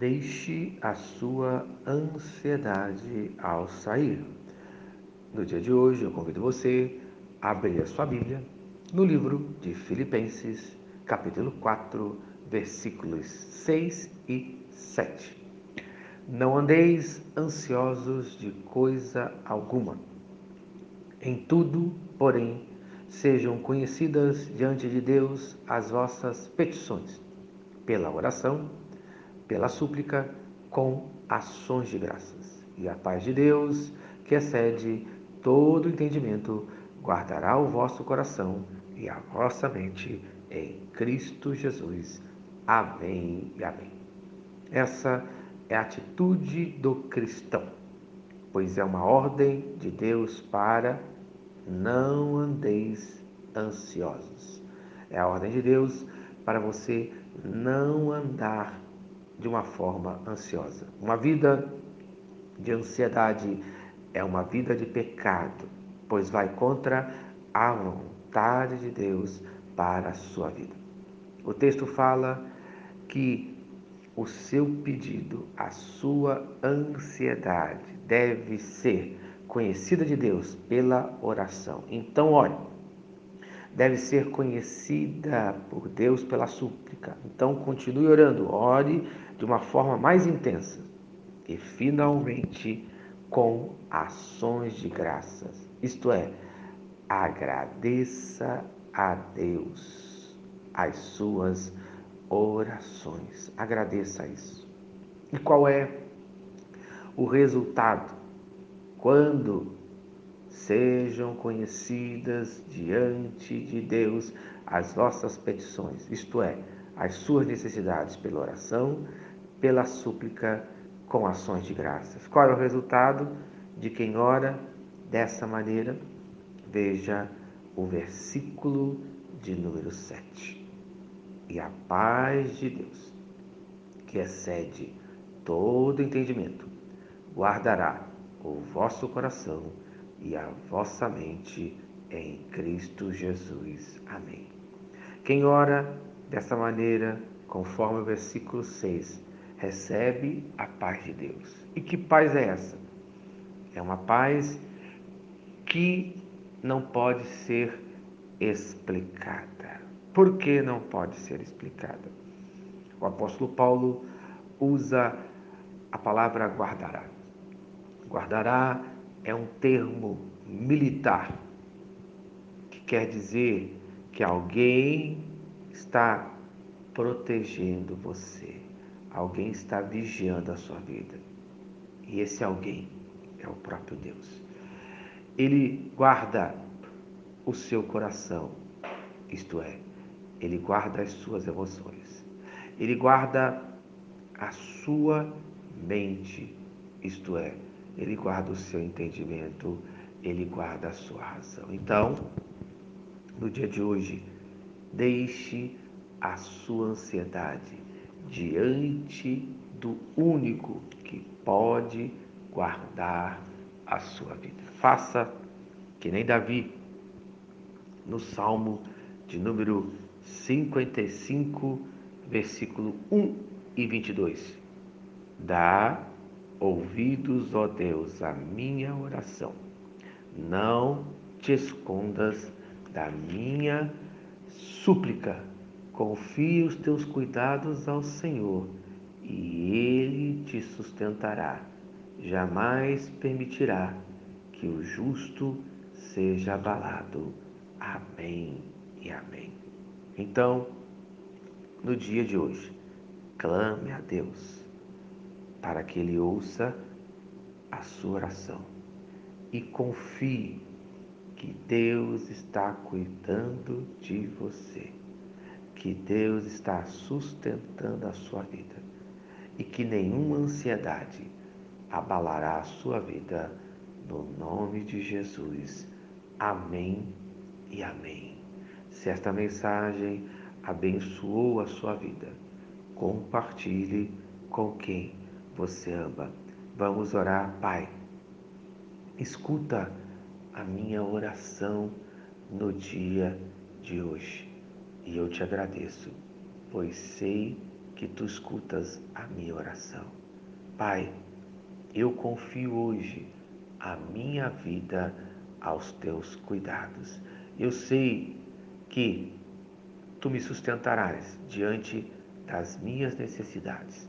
Deixe a sua ansiedade ao sair. No dia de hoje, eu convido você a abrir a sua Bíblia no livro de Filipenses, capítulo 4, versículos 6 e 7. Não andeis ansiosos de coisa alguma. Em tudo, porém, sejam conhecidas diante de Deus as vossas petições, pela oração, pela súplica, com ações de graças. E a paz de Deus, que excede todo entendimento, guardará o vosso coração e a vossa mente em Cristo Jesus. Amém e amém. Essa é a atitude do cristão, pois é uma ordem de Deus para não andeis ansiosos. É a ordem de Deus para você não andar de uma forma ansiosa. Uma vida de ansiedade é uma vida de pecado, pois vai contra a vontade de Deus para a sua vida. O texto fala que o seu pedido, a sua ansiedade deve ser conhecida de Deus pela oração. Então, olhe, deve ser conhecida por Deus pela súplica. Então, continue orando, ore de uma forma mais intensa e, finalmente, com ações de graças. Isto é, agradeça a Deus as suas orações. Agradeça isso. E qual é o resultado quando sejam conhecidas diante de Deus as vossas petições, isto é, as suas necessidades pela oração, pela súplica, com ações de graças. Qual é o resultado de quem ora dessa maneira? Veja o versículo de número 7. E a paz de Deus, que excede todo entendimento, guardará o vosso coração e a vossa mente em Cristo Jesus. Amém. Quem ora dessa maneira, conforme o versículo 6, recebe a paz de Deus. E que paz é essa? É uma paz que não pode ser explicada. Por que não pode ser explicada? O apóstolo Paulo usa a palavra guardará. Guardará é um termo militar que quer dizer que alguém está protegendo você, alguém está vigiando a sua vida. E esse alguém é o próprio Deus. Ele guarda o seu coração, isto é, ele guarda as suas emoções, ele guarda a sua mente, isto é, ele guarda o seu entendimento, ele guarda a sua razão. Então, no dia de hoje, deixe a sua ansiedade diante do único que pode guardar a sua vida. Faça que nem Davi, no Salmo de número 55, versículo 1 e 22. Dá ouvidos, ó Deus, a minha oração. Não te escondas da minha súplica. Confie os teus cuidados ao Senhor e Ele te sustentará. Jamais permitirá que o justo seja abalado. Amém e amém. Então, no dia de hoje, clame a Deus para que Ele ouça a sua oração e confie que Deus está cuidando de você, que Deus está sustentando a sua vida e que nenhuma ansiedade abalará a sua vida, no nome de Jesus. Amém e amém. Se esta mensagem abençoou a sua vida, compartilhe com quem você ama. Vamos orar, Pai. Escuta a minha oração no dia de hoje e eu te agradeço, pois sei que tu escutas a minha oração. Pai, eu confio hoje a minha vida aos teus cuidados. Eu sei que tu me sustentarás diante das minhas necessidades